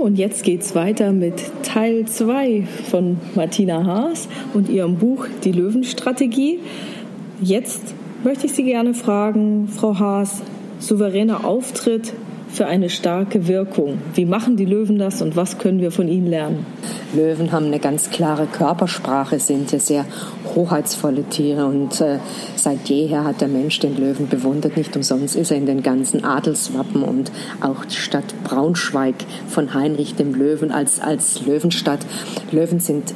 und jetzt geht's weiter mit Teil 2 von Martina Haas und ihrem Buch Die Löwenstrategie. Jetzt möchte ich Sie gerne fragen, Frau Haas, souveräner Auftritt für eine starke Wirkung. Wie machen die Löwen das und was können wir von ihnen lernen? Löwen haben eine ganz klare Körpersprache, sind ja sehr hoheitsvolle Tiere und äh, seit jeher hat der Mensch den Löwen bewundert. Nicht umsonst ist er in den ganzen Adelswappen und auch die Stadt Braunschweig von Heinrich dem Löwen als, als Löwenstadt. Löwen sind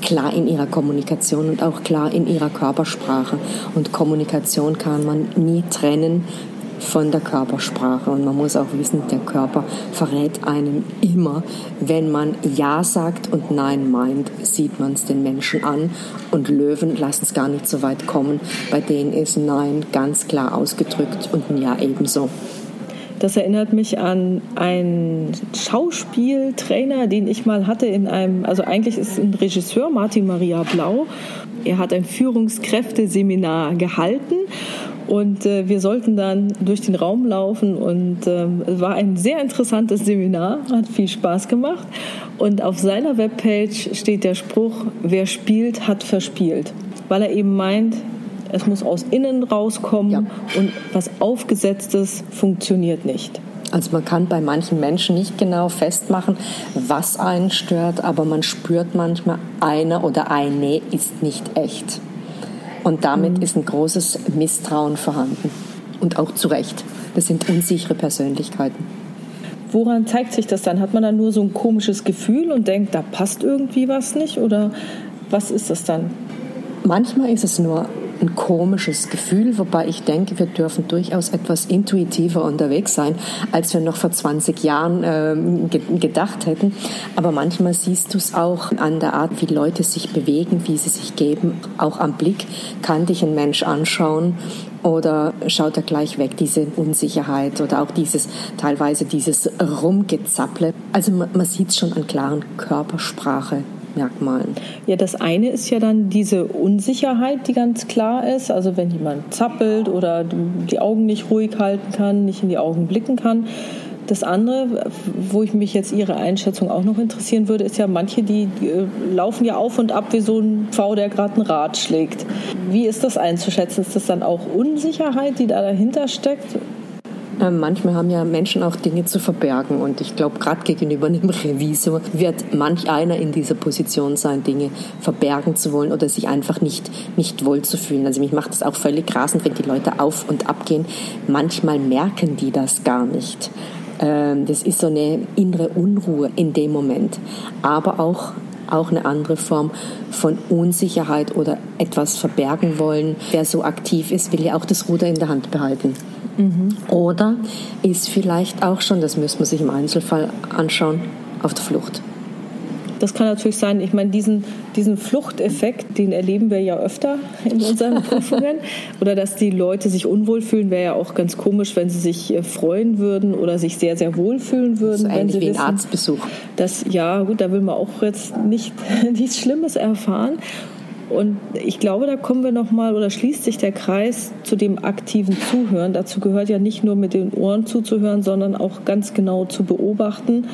klar in ihrer Kommunikation und auch klar in ihrer Körpersprache. Und Kommunikation kann man nie trennen von der Körpersprache. Und man muss auch wissen, der Körper verrät einem immer, wenn man Ja sagt und Nein meint, sieht man es den Menschen an. Und Löwen lassen es gar nicht so weit kommen. Bei denen ist Nein ganz klar ausgedrückt und ein Ja ebenso. Das erinnert mich an einen Schauspieltrainer, den ich mal hatte in einem, also eigentlich ist ein Regisseur, Martin Maria Blau. Er hat ein Führungskräfteseminar gehalten und äh, wir sollten dann durch den Raum laufen und es war ein sehr interessantes Seminar, hat viel Spaß gemacht. Und auf seiner Webpage steht der Spruch, wer spielt, hat verspielt. Weil er eben meint, es muss aus innen rauskommen ja. und was Aufgesetztes funktioniert nicht. Also man kann bei manchen Menschen nicht genau festmachen, was einen stört, aber man spürt manchmal, einer oder eine ist nicht echt. Und damit mhm. ist ein großes Misstrauen vorhanden. Und auch zu Recht. Das sind unsichere Persönlichkeiten. Woran zeigt sich das dann? Hat man dann nur so ein komisches Gefühl und denkt, da passt irgendwie was nicht? Oder was ist das dann? Manchmal ist es nur ein komisches Gefühl, wobei ich denke, wir dürfen durchaus etwas intuitiver unterwegs sein, als wir noch vor 20 Jahren äh, gedacht hätten. Aber manchmal siehst du es auch an der Art, wie Leute sich bewegen, wie sie sich geben. Auch am Blick kann dich ein Mensch anschauen oder schaut er gleich weg, diese Unsicherheit oder auch dieses teilweise dieses Rumgezapple. Also man, man sieht es schon an klaren Körpersprache. Merkmalen. Ja, das eine ist ja dann diese Unsicherheit, die ganz klar ist. Also wenn jemand zappelt oder die Augen nicht ruhig halten kann, nicht in die Augen blicken kann. Das andere, wo ich mich jetzt Ihre Einschätzung auch noch interessieren würde, ist ja, manche, die, die äh, laufen ja auf und ab wie so ein Pfau, der gerade ein Rad schlägt. Wie ist das einzuschätzen? Ist das dann auch Unsicherheit, die da dahinter steckt? Manchmal haben ja Menschen auch Dinge zu verbergen und ich glaube, gerade gegenüber einem Revisor wird manch einer in dieser Position sein, Dinge verbergen zu wollen oder sich einfach nicht, nicht wohl zu fühlen. Also mich macht das auch völlig rasend, wenn die Leute auf und ab gehen. Manchmal merken die das gar nicht. Ähm, das ist so eine innere Unruhe in dem Moment, aber auch auch eine andere Form von Unsicherheit oder etwas verbergen wollen. Wer so aktiv ist, will ja auch das Ruder in der Hand behalten. Mhm. Oder ist vielleicht auch schon, das müsste man sich im Einzelfall anschauen, auf der Flucht. Das kann natürlich sein. Ich meine, diesen, diesen Fluchteffekt, den erleben wir ja öfter in unseren Prüfungen. Oder dass die Leute sich unwohl fühlen, wäre ja auch ganz komisch, wenn sie sich äh, freuen würden oder sich sehr, sehr wohl fühlen würden. Das ist ähnlich wie ein Arztbesuch. Dass, ja, gut, da will man auch jetzt nicht, nichts Schlimmes erfahren. Und ich glaube, da kommen wir nochmal oder schließt sich der Kreis zu dem aktiven Zuhören. Dazu gehört ja nicht nur mit den Ohren zuzuhören, sondern auch ganz genau zu beobachten.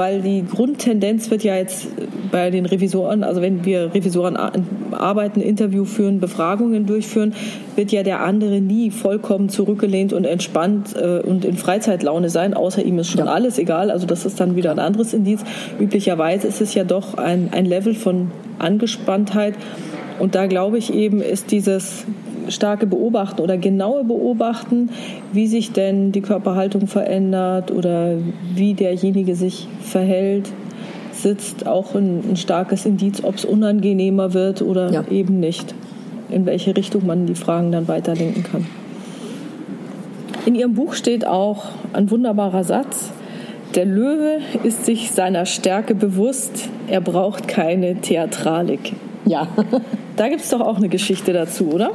Weil die Grundtendenz wird ja jetzt bei den Revisoren, also wenn wir Revisoren arbeiten, Interview führen, Befragungen durchführen, wird ja der andere nie vollkommen zurückgelehnt und entspannt äh, und in Freizeitlaune sein, außer ihm ist schon ja. alles egal. Also das ist dann wieder ein anderes Indiz. Üblicherweise ist es ja doch ein, ein Level von Angespanntheit. Und da glaube ich eben, ist dieses starke Beobachten oder genaue Beobachten, wie sich denn die Körperhaltung verändert oder wie derjenige sich verhält, sitzt, auch ein, ein starkes Indiz, ob es unangenehmer wird oder ja. eben nicht. In welche Richtung man die Fragen dann weiterlenken kann. In Ihrem Buch steht auch ein wunderbarer Satz. Der Löwe ist sich seiner Stärke bewusst, er braucht keine Theatralik. Ja. Da gibt es doch auch eine Geschichte dazu, oder?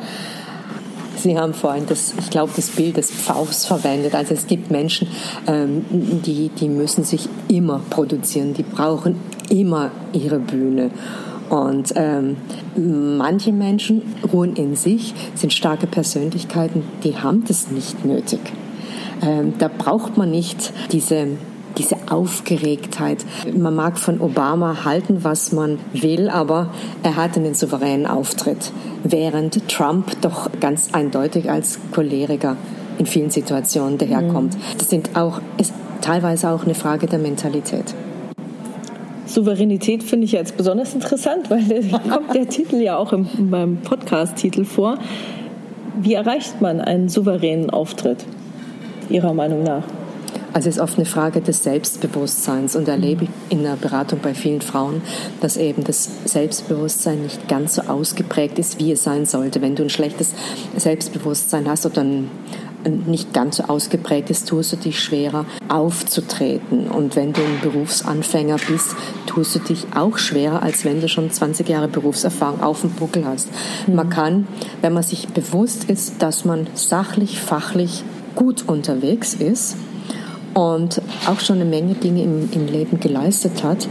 Sie haben vorhin das, ich glaube, das Bild des Pfaus verwendet. Also es gibt Menschen, ähm, die, die müssen sich immer produzieren, die brauchen immer ihre Bühne. Und ähm, manche Menschen ruhen in sich, sind starke Persönlichkeiten, die haben das nicht nötig. Ähm, da braucht man nicht diese diese Aufgeregtheit. Man mag von Obama halten, was man will, aber er hat einen souveränen Auftritt, während Trump doch ganz eindeutig als Choleriker in vielen Situationen daherkommt. Mhm. Das sind auch, ist teilweise auch eine Frage der Mentalität. Souveränität finde ich jetzt besonders interessant, weil da kommt der Titel ja auch im, beim Podcast-Titel vor. Wie erreicht man einen souveränen Auftritt, Ihrer Meinung nach? Also es ist oft eine Frage des Selbstbewusstseins und erlebe ich in der Beratung bei vielen Frauen, dass eben das Selbstbewusstsein nicht ganz so ausgeprägt ist, wie es sein sollte. Wenn du ein schlechtes Selbstbewusstsein hast oder ein nicht ganz so ausgeprägt ist, tust du dich schwerer aufzutreten. Und wenn du ein Berufsanfänger bist, tust du dich auch schwerer, als wenn du schon 20 Jahre Berufserfahrung auf dem Buckel hast. Mhm. Man kann, wenn man sich bewusst ist, dass man sachlich, fachlich gut unterwegs ist, und auch schon eine Menge Dinge im, im, Leben geleistet hat,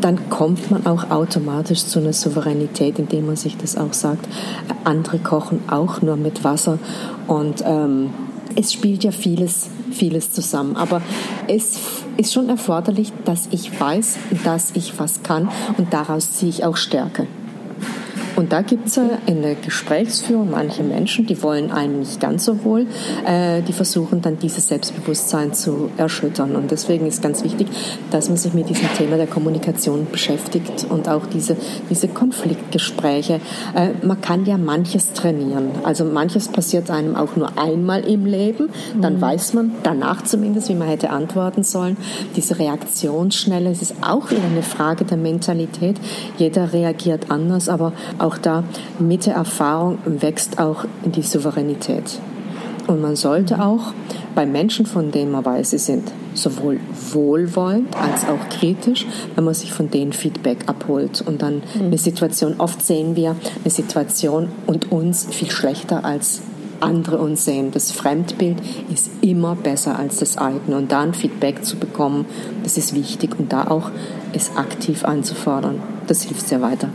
dann kommt man auch automatisch zu einer Souveränität, indem man sich das auch sagt. Andere kochen auch nur mit Wasser und ähm, es spielt ja vieles, vieles zusammen. Aber es ist schon erforderlich, dass ich weiß, dass ich was kann und daraus ziehe ich auch Stärke. Und da gibt es in der Gesprächsführung manche Menschen, die wollen einem nicht ganz so wohl, äh, die versuchen dann dieses Selbstbewusstsein zu erschüttern. Und deswegen ist ganz wichtig, dass man sich mit diesem Thema der Kommunikation beschäftigt und auch diese, diese Konfliktgespräche. Äh, man kann ja manches trainieren. Also manches passiert einem auch nur einmal im Leben. Dann mhm. weiß man danach zumindest, wie man hätte antworten sollen. Diese Reaktionsschnelle, es ist auch wieder eine Frage der Mentalität. Jeder reagiert anders, aber auch auch da mit der Erfahrung wächst auch die Souveränität. Und man sollte auch bei Menschen, von denen man weiß, sie sind sowohl wohlwollend als auch kritisch, wenn man sich von denen Feedback abholt. Und dann mhm. eine Situation, oft sehen wir eine Situation und uns viel schlechter als andere uns sehen. Das Fremdbild ist immer besser als das eigene. Und da ein Feedback zu bekommen, das ist wichtig. Und da auch es aktiv anzufordern, das hilft sehr weiter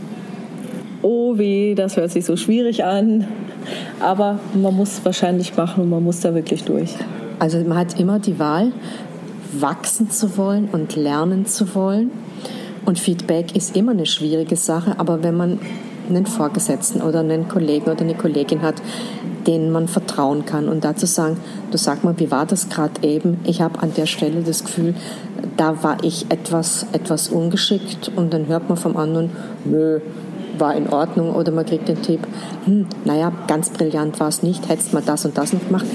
oh weh, das hört sich so schwierig an. Aber man muss es wahrscheinlich machen und man muss da wirklich durch. Also man hat immer die Wahl, wachsen zu wollen und lernen zu wollen. Und Feedback ist immer eine schwierige Sache, aber wenn man einen Vorgesetzten oder einen Kollegen oder eine Kollegin hat, denen man vertrauen kann und dazu sagen, du sag mal, wie war das gerade eben? Ich habe an der Stelle das Gefühl, da war ich etwas, etwas ungeschickt und dann hört man vom anderen, nö, war in Ordnung oder man kriegt den Tipp, hm, naja, ganz brillant war es nicht, hättest mal das und das noch gemacht,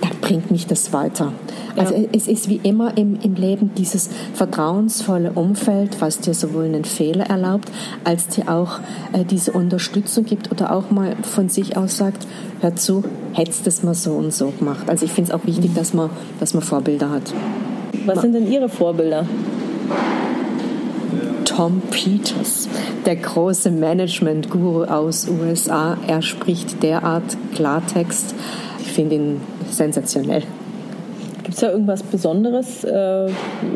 dann bringt mich das weiter. Ja. Also es ist wie immer im, im Leben dieses vertrauensvolle Umfeld, was dir sowohl einen Fehler erlaubt, als dir auch äh, diese Unterstützung gibt oder auch mal von sich aus sagt, hör zu, hättest es mal so und so gemacht. Also ich finde es auch wichtig, dass man, dass man Vorbilder hat. Was sind denn Ihre Vorbilder? Tom Peters, der große Management-Guru aus USA. Er spricht derart Klartext. Ich finde ihn sensationell. Gibt es da irgendwas Besonderes? Äh,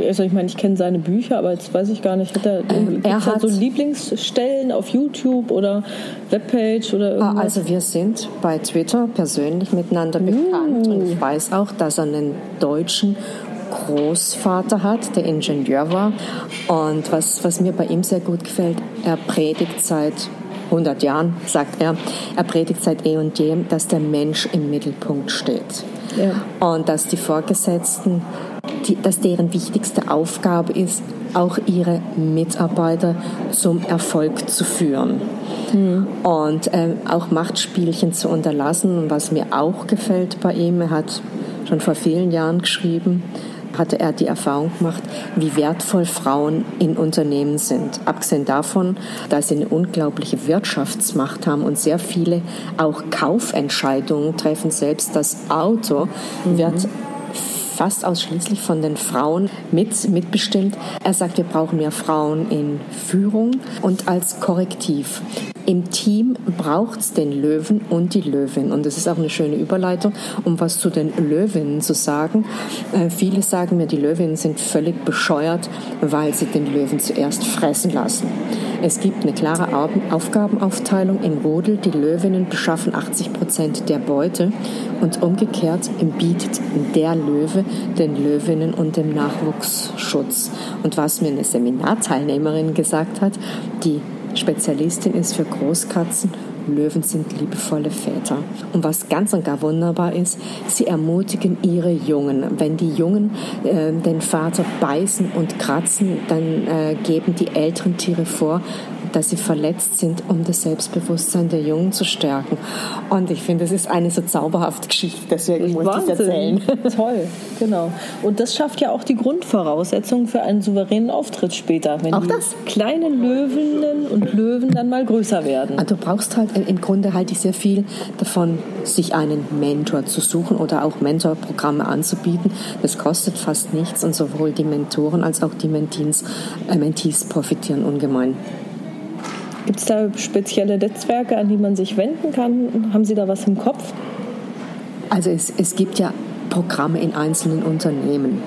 also ich meine, ich kenne seine Bücher, aber jetzt weiß ich gar nicht. Hat er, ähm, er hat so Lieblingsstellen auf YouTube oder Webpage oder irgendwas? Also wir sind bei Twitter persönlich miteinander uh. bekannt und ich weiß auch, dass er einen deutschen Großvater hat, der Ingenieur war. Und was, was mir bei ihm sehr gut gefällt, er predigt seit 100 Jahren, sagt er, er predigt seit eh und je, dass der Mensch im Mittelpunkt steht. Ja. Und dass die Vorgesetzten, die, dass deren wichtigste Aufgabe ist, auch ihre Mitarbeiter zum Erfolg zu führen. Mhm. Und ähm, auch Machtspielchen zu unterlassen. Und was mir auch gefällt bei ihm, er hat schon vor vielen Jahren geschrieben, hatte er die Erfahrung gemacht, wie wertvoll Frauen in Unternehmen sind. Abgesehen davon, dass sie eine unglaubliche Wirtschaftsmacht haben und sehr viele auch Kaufentscheidungen treffen. Selbst das Auto mhm. wird fast ausschließlich von den Frauen mit, mitbestimmt. Er sagt, wir brauchen mehr Frauen in Führung und als Korrektiv. Im Team braucht es den Löwen und die Löwin. Und das ist auch eine schöne Überleitung, um was zu den Löwinnen zu sagen. Äh, viele sagen mir, die Löwinnen sind völlig bescheuert, weil sie den Löwen zuerst fressen lassen. Es gibt eine klare Aufgabenaufteilung im Rudel. Die Löwinnen beschaffen 80 Prozent der Beute und umgekehrt bietet der Löwe den Löwinnen und dem Nachwuchs Schutz. Und was mir eine Seminarteilnehmerin gesagt hat, die Spezialistin ist für Großkatzen Löwen sind liebevolle Väter. Und was ganz und gar wunderbar ist, sie ermutigen ihre Jungen. Wenn die Jungen äh, den Vater beißen und kratzen, dann äh, geben die älteren Tiere vor, dass sie verletzt sind, um das Selbstbewusstsein der Jungen zu stärken. Und ich finde, das ist eine so zauberhafte Geschichte, deswegen muss ich das erzählen. Toll, genau. Und das schafft ja auch die Grundvoraussetzungen für einen souveränen Auftritt später, wenn auch die das? kleinen Löwinnen und Löwen dann mal größer werden. Also du brauchst halt, im Grunde halte ich sehr viel davon, sich einen Mentor zu suchen oder auch Mentorprogramme anzubieten. Das kostet fast nichts und sowohl die Mentoren als auch die Mentees, äh, Mentees profitieren ungemein. Gibt es da spezielle Netzwerke, an die man sich wenden kann? Haben Sie da was im Kopf? Also es, es gibt ja Programme in einzelnen Unternehmen.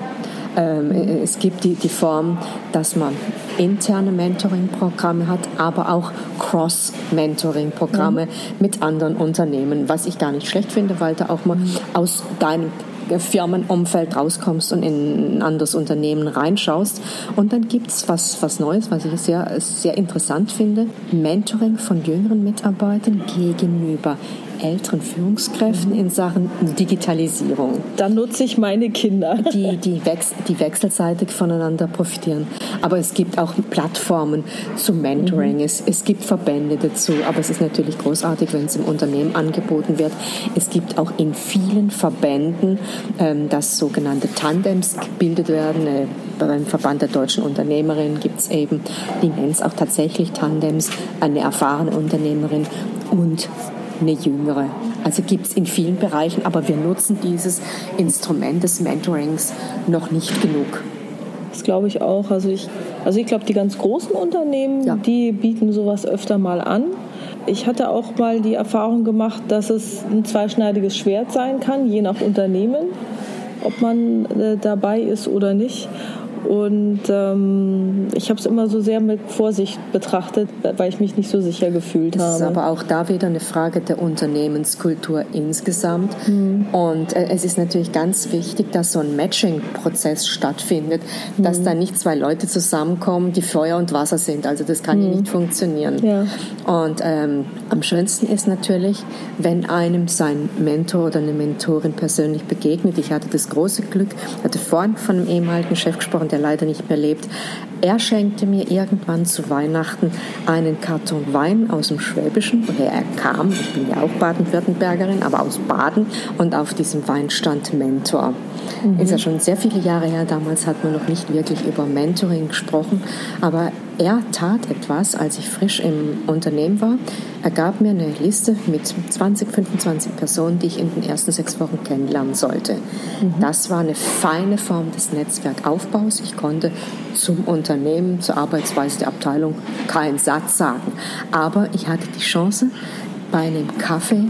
Ähm, es gibt die, die Form, dass man interne Mentoring-Programme hat, aber auch Cross-Mentoring-Programme mhm. mit anderen Unternehmen, was ich gar nicht schlecht finde, weil da auch mal mhm. aus deinem Firmenumfeld rauskommst und in ein anderes Unternehmen reinschaust. Und dann gibt es was, was Neues, was ich sehr, sehr interessant finde. Mentoring von jüngeren Mitarbeitern gegenüber älteren Führungskräften in Sachen Digitalisierung. Dann nutze ich meine Kinder. Die, die, wechs die wechselseitig voneinander profitieren. Aber es gibt auch Plattformen zum Mentoring. Mhm. Es, es gibt Verbände dazu. Aber es ist natürlich großartig, wenn es im Unternehmen angeboten wird. Es gibt auch in vielen Verbänden, ähm, dass sogenannte Tandems gebildet werden. Äh, beim Verband der deutschen Unternehmerinnen gibt es eben, die nennen es auch tatsächlich Tandems, eine erfahrene Unternehmerin und eine jüngere. Also gibt es in vielen Bereichen, aber wir nutzen dieses Instrument des Mentorings noch nicht genug. Das glaube ich auch. Also ich, also ich glaube, die ganz großen Unternehmen, ja. die bieten sowas öfter mal an. Ich hatte auch mal die Erfahrung gemacht, dass es ein zweischneidiges Schwert sein kann, je nach Unternehmen, ob man äh, dabei ist oder nicht. Und ähm, ich habe es immer so sehr mit Vorsicht betrachtet, weil ich mich nicht so sicher gefühlt habe. Es ist aber auch da wieder eine Frage der Unternehmenskultur insgesamt. Mhm. Und äh, es ist natürlich ganz wichtig, dass so ein Matching-Prozess stattfindet, mhm. dass da nicht zwei Leute zusammenkommen, die Feuer und Wasser sind. Also das kann mhm. nicht funktionieren. Ja. Und ähm, am schönsten ist natürlich, wenn einem sein Mentor oder eine Mentorin persönlich begegnet. Ich hatte das große Glück, hatte vorhin von einem ehemaligen Chef gesprochen, der leider nicht mehr lebt. Er schenkte mir irgendwann zu Weihnachten einen Karton Wein aus dem Schwäbischen, woher er kam. Ich bin ja auch Baden-Württembergerin, aber aus Baden. Und auf diesem Wein stand Mentor. Mhm. Ist ja schon sehr viele Jahre her. Damals hat man noch nicht wirklich über Mentoring gesprochen. Aber er tat etwas, als ich frisch im Unternehmen war. Er gab mir eine Liste mit 20, 25 Personen, die ich in den ersten sechs Wochen kennenlernen sollte. Mhm. Das war eine feine Form des Netzwerkaufbaus. Ich konnte zum Unternehmen, zur Arbeitsweise der Abteilung keinen Satz sagen. Aber ich hatte die Chance, bei einem Kaffee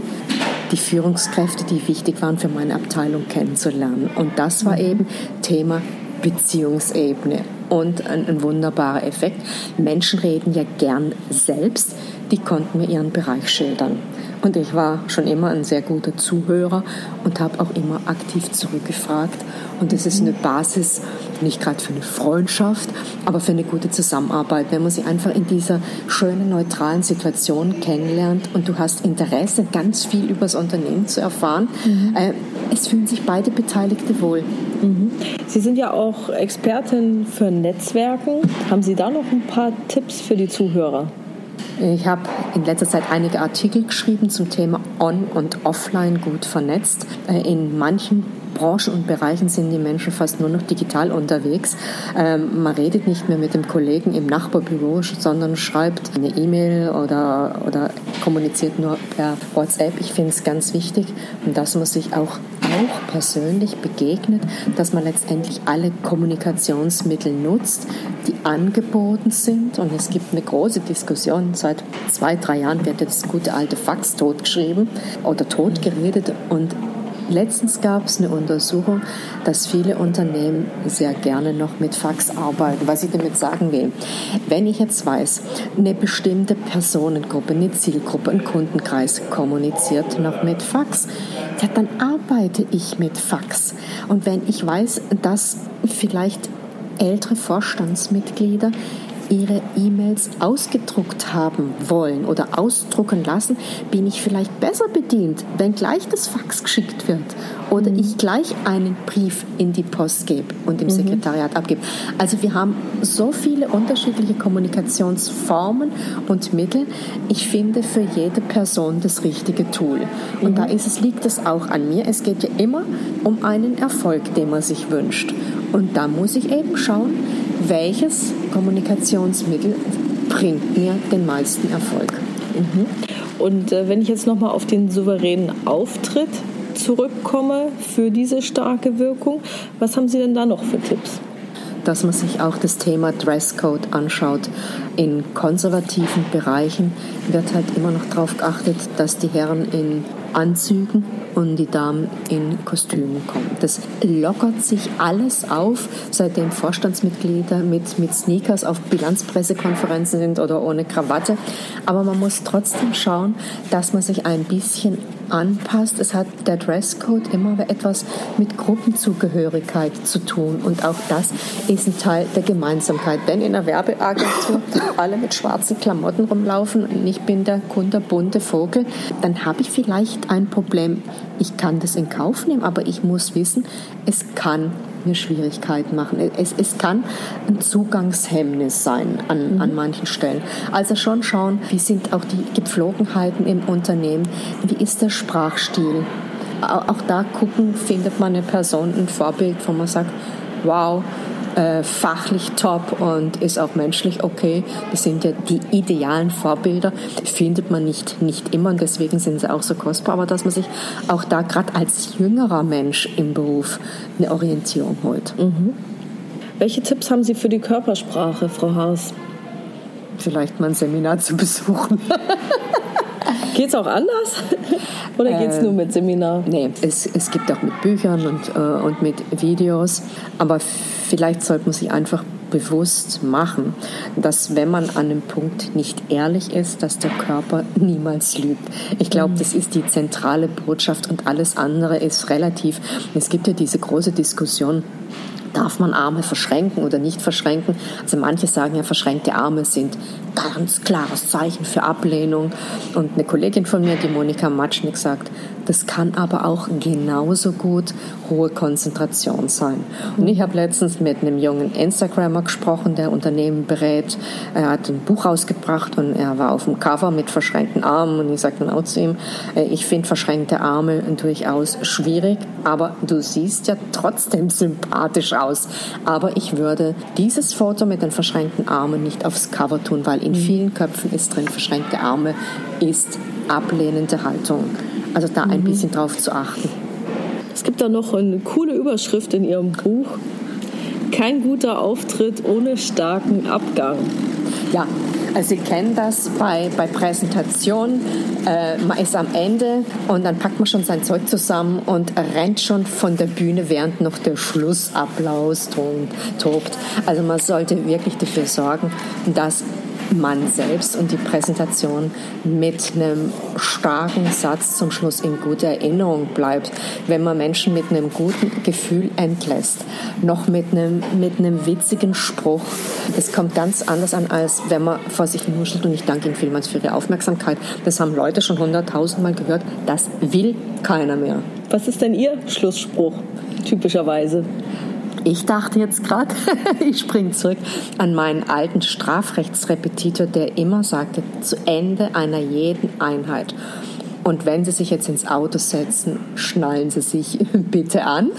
die Führungskräfte, die wichtig waren für meine Abteilung, kennenzulernen. Und das war mhm. eben Thema Beziehungsebene. Und ein, ein, wunderbarer Effekt. Menschen reden ja gern selbst. Die konnten mir ihren Bereich schildern. Und ich war schon immer ein sehr guter Zuhörer und habe auch immer aktiv zurückgefragt. Und das ist eine Basis, nicht gerade für eine Freundschaft, aber für eine gute Zusammenarbeit, wenn man sie einfach in dieser schönen, neutralen Situation kennenlernt und du hast Interesse, ganz viel über das Unternehmen zu erfahren. Mhm. Äh, es fühlen sich beide Beteiligte wohl. Mhm. Sie sind ja auch Expertin für Netzwerken. Haben Sie da noch ein paar Tipps für die Zuhörer? Ich habe in letzter Zeit einige Artikel geschrieben zum Thema On- und Offline gut vernetzt. Äh, in manchen Branchen und Bereichen sind die Menschen fast nur noch digital unterwegs. Ähm, man redet nicht mehr mit dem Kollegen im Nachbarbüro, sondern schreibt eine E-Mail oder, oder kommuniziert nur per WhatsApp. Ich finde es ganz wichtig, dass man sich auch auch persönlich begegnet, dass man letztendlich alle Kommunikationsmittel nutzt, die angeboten sind. Und es gibt eine große Diskussion. Seit zwei, drei Jahren wird das gute alte Fax totgeschrieben oder totgeredet. Und Letztens gab es eine Untersuchung, dass viele Unternehmen sehr gerne noch mit Fax arbeiten. Was ich damit sagen will, wenn ich jetzt weiß, eine bestimmte Personengruppe, eine Zielgruppe, ein Kundenkreis kommuniziert noch mit Fax, ja, dann arbeite ich mit Fax. Und wenn ich weiß, dass vielleicht ältere Vorstandsmitglieder ihre E-Mails ausgedruckt haben wollen oder ausdrucken lassen, bin ich vielleicht besser bedient, wenn gleich das Fax geschickt wird oder mhm. ich gleich einen Brief in die Post gebe und im mhm. Sekretariat abgebe. Also wir haben so viele unterschiedliche Kommunikationsformen und Mittel. Ich finde für jede Person das richtige Tool. Und mhm. da ist es, liegt es auch an mir. Es geht ja immer um einen Erfolg, den man sich wünscht. Und da muss ich eben schauen, welches Kommunikationsmittel bringt mir den meisten Erfolg. Mhm. Und äh, wenn ich jetzt nochmal auf den souveränen Auftritt zurückkomme für diese starke Wirkung, was haben Sie denn da noch für Tipps? dass man sich auch das Thema Dresscode anschaut. In konservativen Bereichen wird halt immer noch darauf geachtet, dass die Herren in Anzügen und die Damen in Kostümen kommen. Das lockert sich alles auf, seitdem Vorstandsmitglieder mit, mit Sneakers auf Bilanzpressekonferenzen sind oder ohne Krawatte. Aber man muss trotzdem schauen, dass man sich ein bisschen anpasst. Es hat der Dresscode immer etwas mit Gruppenzugehörigkeit zu tun. Und auch das ist ein Teil der Gemeinsamkeit. Wenn in einer Werbeagentur alle mit schwarzen Klamotten rumlaufen und ich bin der kunterbunte Vogel, dann habe ich vielleicht ein Problem. Ich kann das in Kauf nehmen, aber ich muss wissen, es kann mir Schwierigkeiten machen. Es, es kann ein Zugangshemmnis sein an, mhm. an manchen Stellen. Also schon schauen, wie sind auch die Gepflogenheiten im Unternehmen, wie ist der Sprachstil. Auch da gucken, findet man eine Person, ein Vorbild, wo man sagt, wow, äh, fachlich top und ist auch menschlich okay. Das sind ja die idealen Vorbilder. Die findet man nicht, nicht immer und deswegen sind sie auch so kostbar. Aber dass man sich auch da gerade als jüngerer Mensch im Beruf eine Orientierung holt. Mhm. Welche Tipps haben Sie für die Körpersprache, Frau Haas? Vielleicht mal ein Seminar zu besuchen. Geht es auch anders? Oder geht es äh, nur mit Seminar? Nee, es, es gibt auch mit Büchern und, äh, und mit Videos. Aber vielleicht sollte man sich einfach bewusst machen, dass wenn man an einem Punkt nicht ehrlich ist, dass der Körper niemals lügt. Ich glaube, das ist die zentrale Botschaft und alles andere ist relativ. Es gibt ja diese große Diskussion, Darf man Arme verschränken oder nicht verschränken? Also manche sagen ja, verschränkte Arme sind ganz klares Zeichen für Ablehnung. Und eine Kollegin von mir, die Monika Matschnik, sagt, das kann aber auch genauso gut hohe Konzentration sein. Und ich habe letztens mit einem jungen Instagrammer gesprochen, der Unternehmen berät. Er hat ein Buch rausgebracht und er war auf dem Cover mit verschränkten Armen. Und ich sagte dann auch zu ihm, äh, ich finde verschränkte Arme durchaus schwierig, aber du siehst ja trotzdem sympathisch aus. Aber ich würde dieses Foto mit den verschränkten Armen nicht aufs Cover tun, weil in mhm. vielen Köpfen ist drin, verschränkte Arme ist ablehnende Haltung. Also da ein mhm. bisschen drauf zu achten. Es gibt da noch eine coole Überschrift in Ihrem Buch. Kein guter Auftritt ohne starken Abgang. Ja, also Sie kennen das bei, bei Präsentationen. Äh, man ist am Ende und dann packt man schon sein Zeug zusammen und rennt schon von der Bühne, während noch der Schlussapplaus tobt. Also man sollte wirklich dafür sorgen, dass man selbst und die Präsentation mit einem starken Satz zum Schluss in guter Erinnerung bleibt. Wenn man Menschen mit einem guten Gefühl entlässt, noch mit einem, mit einem witzigen Spruch, das kommt ganz anders an, als wenn man vor sich nuschelt und ich danke Ihnen vielmals für Ihre Aufmerksamkeit. Das haben Leute schon hunderttausendmal gehört. Das will keiner mehr. Was ist denn Ihr Schlussspruch typischerweise? Ich dachte jetzt gerade, ich springe zurück an meinen alten Strafrechtsrepetitor, der immer sagte, zu Ende einer jeden Einheit. Und wenn Sie sich jetzt ins Auto setzen, schnallen Sie sich bitte an.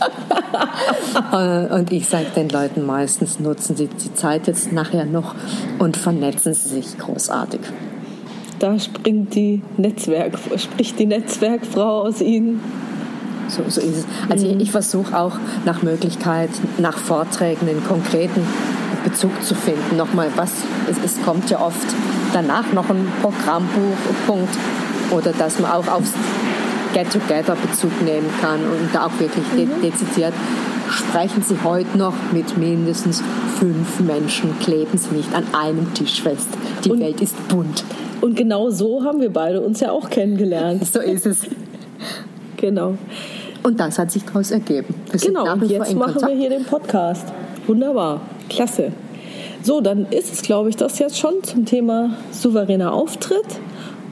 und ich sage den Leuten meistens, nutzen Sie die Zeit jetzt nachher noch und vernetzen Sie sich großartig. Da springt die Netzwerk, spricht die Netzwerkfrau aus Ihnen. So, so ist es. Also mhm. ich, ich versuche auch nach Möglichkeit, nach Vorträgen einen konkreten Bezug zu finden. Nochmal, was, es, es kommt ja oft danach noch ein Programmbuchpunkt oder dass man auch aufs Get-Together-Bezug nehmen kann und da auch wirklich mhm. dezidiert sprechen Sie heute noch mit mindestens fünf Menschen, kleben Sie nicht an einem Tisch fest. Die und, Welt ist bunt. Und genau so haben wir beide uns ja auch kennengelernt. So ist es. genau. Und das hat sich daraus ergeben. Wir genau, und jetzt machen Kontakt. wir hier den Podcast. Wunderbar. Klasse. So, dann ist es, glaube ich, das jetzt schon zum Thema souveräner Auftritt.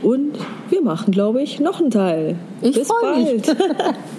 Und wir machen, glaube ich, noch einen Teil. Ich Bis bald.